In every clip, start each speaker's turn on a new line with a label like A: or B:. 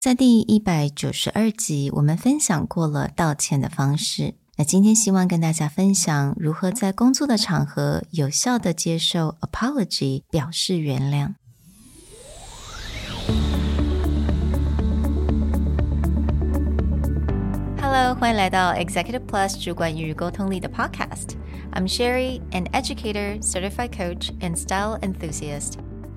A: 在第一百九十二集，我们分享过了道歉的方式。那今天希望跟大家分享如何在工作的场合有效的接受 apology，表示原谅。Hello，欢迎来到 Executive Plus 主管与沟通力的 Podcast。I'm Sherry, an educator, certified coach, and style enthusiast.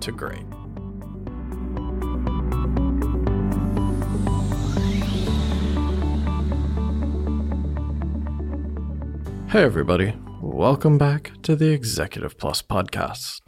B: to great. Hey, everybody. Welcome back to the Executive Plus podcast.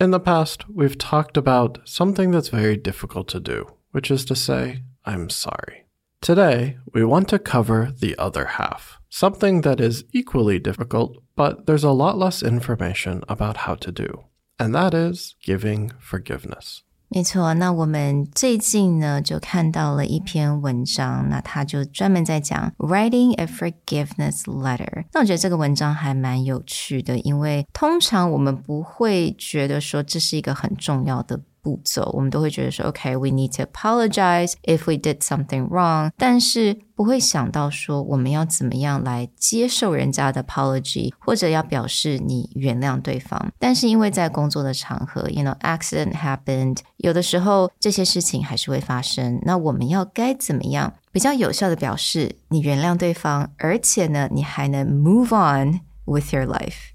B: In the past, we've talked about something that's very difficult to do, which is to say, I'm sorry. Today, we want to cover the other half, something that is equally difficult, but there's a lot less information about how to do and that is giving forgiveness.
A: 没错，那我们最近呢就看到了一篇文章，那他就专门在讲 writing a forgiveness letter。那我觉得这个文章还蛮有趣的，因为通常我们不会觉得说这是一个很重要的 步骤，我们都会觉得说，OK，we、need to apologize if we did something wrong，但是不会想到说我们要怎么样来接受人家的 apology，或者要表示你原谅对方。但是因为在工作的场合，you know accident happened，有的时候这些事情还是会发生。那我们要该怎么样比较有效的表示你原谅对方，而且呢，你还能 move on with your life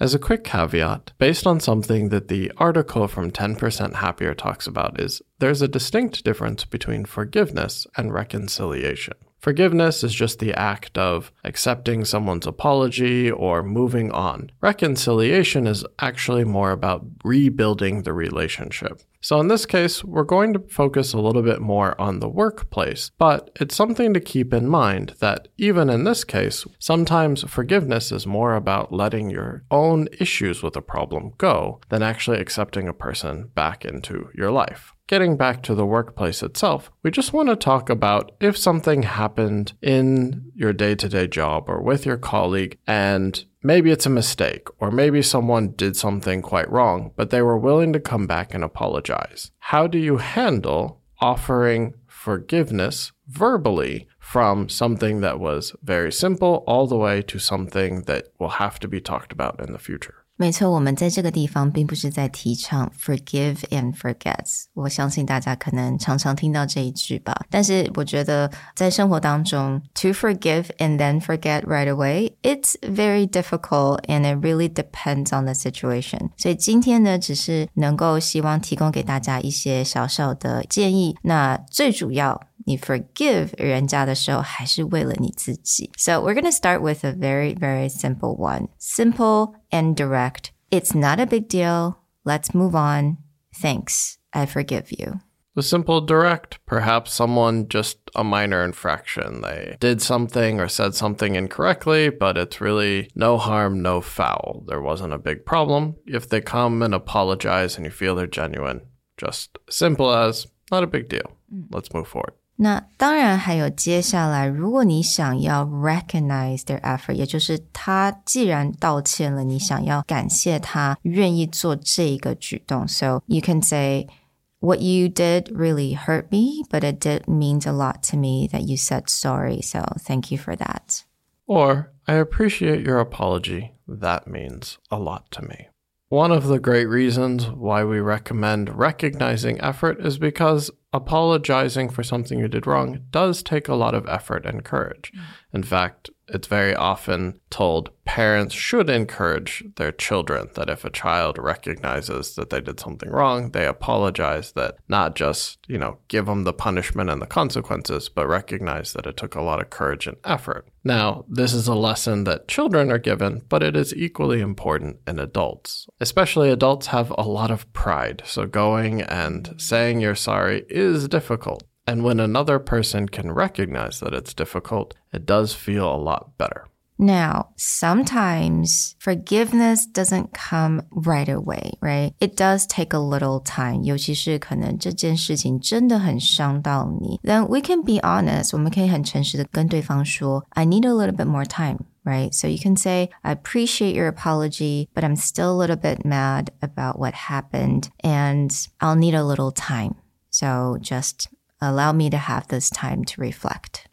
B: life？As a quick caveat, based on something that the article from 10% Happier talks about, is there's a distinct difference between forgiveness and reconciliation. Forgiveness is just the act of accepting someone's apology or moving on. Reconciliation is actually more about rebuilding the relationship. So, in this case, we're going to focus a little bit more on the workplace, but it's something to keep in mind that even in this case, sometimes forgiveness is more about letting your own issues with a problem go than actually accepting a person back into your life getting back to the workplace itself, we just want to talk about if something happened in your day to day job or with your colleague and maybe it's a mistake or maybe someone did something quite wrong, but they were willing to come back and apologize. How do you handle offering forgiveness verbally from something that was very simple all the way to something that will have to be talked about in the future?
A: 没错，我们在这个地方并不是在提倡 forgive and forget。我相信大家可能常常听到这一句吧。但是我觉得在生活当中，to forgive and then forget right away, it's very difficult and it really depends on the situation。所以今天呢，只是能够希望提供给大家一些小小的建议。那最主要。你 forgive 人家的时候，还是为了你自己。So we're gonna start with a very very simple one, simple and direct. It's not a big deal. Let's move on. Thanks. I forgive you.
B: The simple direct, perhaps someone just a minor infraction. They did something or said something incorrectly, but it's really no harm, no foul. There wasn't a big problem. If they come and apologize and you feel they're genuine, just simple as not a big deal. Mm. Let's move forward.
A: 那当然还有接下来，如果你想要 recognize their effort，也就是他既然道歉了，你想要感谢他愿意做这个举动，so you can say。What you did really hurt me, but it did means a lot to me that you said sorry. So thank you for that.
B: Or, I appreciate your apology. That means a lot to me. One of the great reasons why we recommend recognizing effort is because apologizing for something you did wrong does take a lot of effort and courage. Mm. In fact, it's very often told parents should encourage their children that if a child recognizes that they did something wrong, they apologize, that not just, you know, give them the punishment and the consequences, but recognize that it took a lot of courage and effort. Now, this is a lesson that children are given, but it is equally important in adults. Especially adults have a lot of pride, so going and saying you're sorry is difficult. And when another person can recognize that it's difficult, it does feel a lot better.
A: Now, sometimes forgiveness doesn't come right away, right? It does take a little time. 尤其是可能这件事情真的很伤到你, then we can be honest. 我们可以很诚实的跟对方说, I need a little bit more time right? So you can say, I appreciate your apology, but I'm still a little bit mad about what happened and I'll need a little time. So just allow me to have this time to reflect.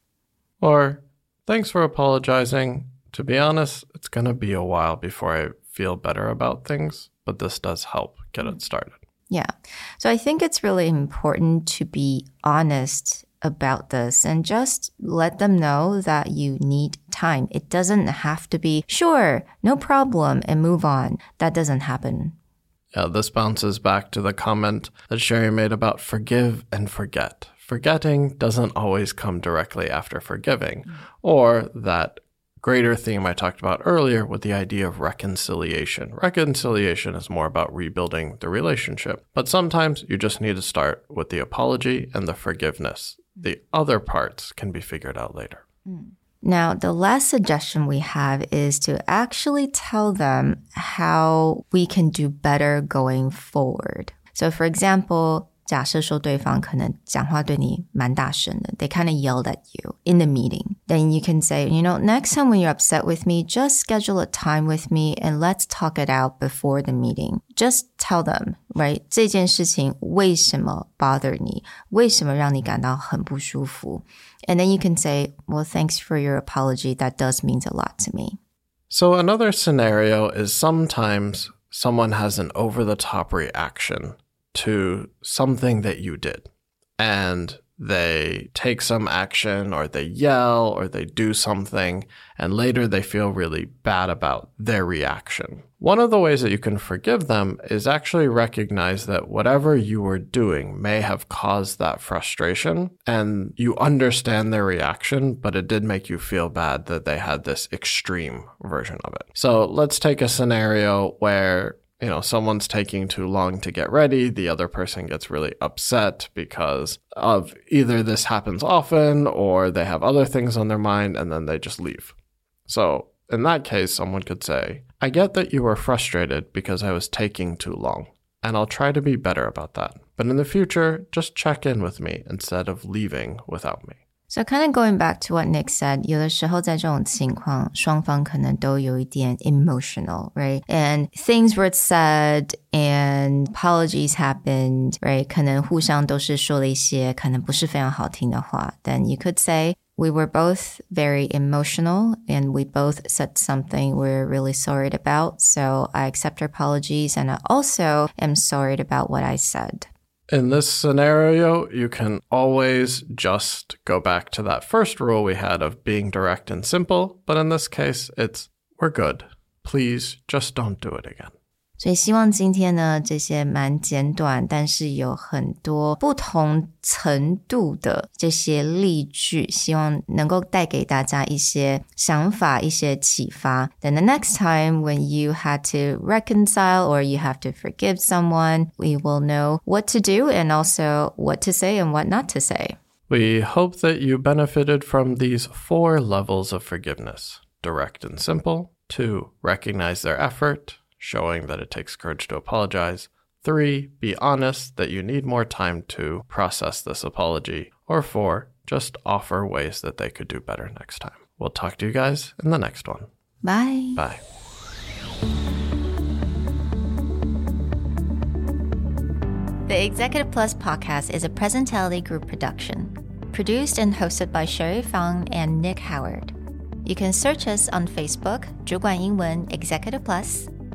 B: Or, thanks for apologizing. To be honest, it's going to be a while before I feel better about things, but this does help get it started.
A: Yeah. So I think it's really important to be honest about this and just let them know that you need time. It doesn't have to be, sure, no problem, and move on. That doesn't happen.
B: Yeah, this bounces back to the comment that Sherry made about forgive and forget. Forgetting doesn't always come directly after forgiving, or that greater theme I talked about earlier with the idea of reconciliation. Reconciliation is more about rebuilding the relationship, but sometimes you just need to start with the apology and the forgiveness. The other parts can be figured out later.
A: Now, the last suggestion we have is to actually tell them how we can do better going forward. So, for example, 假设说对方可能讲话对你蛮大声的, they kind of yelled at you in the meeting. Then you can say, you know, next time when you're upset with me, just schedule a time with me and let's talk it out before the meeting. Just tell them, right? 这件事情为什么 bother 你？为什么让你感到很不舒服？And then you can say, well, thanks for your apology. That does mean a lot to me.
B: So another scenario is sometimes someone has an over the top reaction to something that you did and they take some action or they yell or they do something and later they feel really bad about their reaction. One of the ways that you can forgive them is actually recognize that whatever you were doing may have caused that frustration and you understand their reaction, but it did make you feel bad that they had this extreme version of it. So let's take a scenario where you know, someone's taking too long to get ready, the other person gets really upset because of either this happens often or they have other things on their mind and then they just leave. So, in that case, someone could say, I get that you were frustrated because I was taking too long, and I'll try to be better about that. But in the future, just check in with me instead of leaving without me.
A: So kind of going back to what Nick said, 有的时候在这种情况，双方可能都有一点 emotional, right? And things were said and apologies happened, right? 可能互相都是说了一些可能不是非常好听的话。Then you could say we were both very emotional and we both said something we're really sorry about. So I accept your apologies and I also am sorry about what I said.
B: In this scenario, you can always just go back to that first rule we had of being direct and simple, but in this case, it's we're good. Please just don't do it again.
A: 所以希望今天呢，这些蛮简短，但是有很多不同程度的这些例句，希望能够带给大家一些想法、一些启发。Then the next time when you had to reconcile or you have to forgive someone, we will know what to do and also what to say and what not to say.
B: We hope that you benefited from these four levels of forgiveness direct and simple, to recognize their effort, showing that it takes courage to apologize. Three, be honest that you need more time to process this apology. Or four, just offer ways that they could do better next time. We'll talk to you guys in the next one.
A: Bye.
B: Bye.
A: The Executive Plus podcast is a Presentality Group production, produced and hosted by Sherry Fang and Nick Howard. You can search us on Facebook, 主管英文 Executive Plus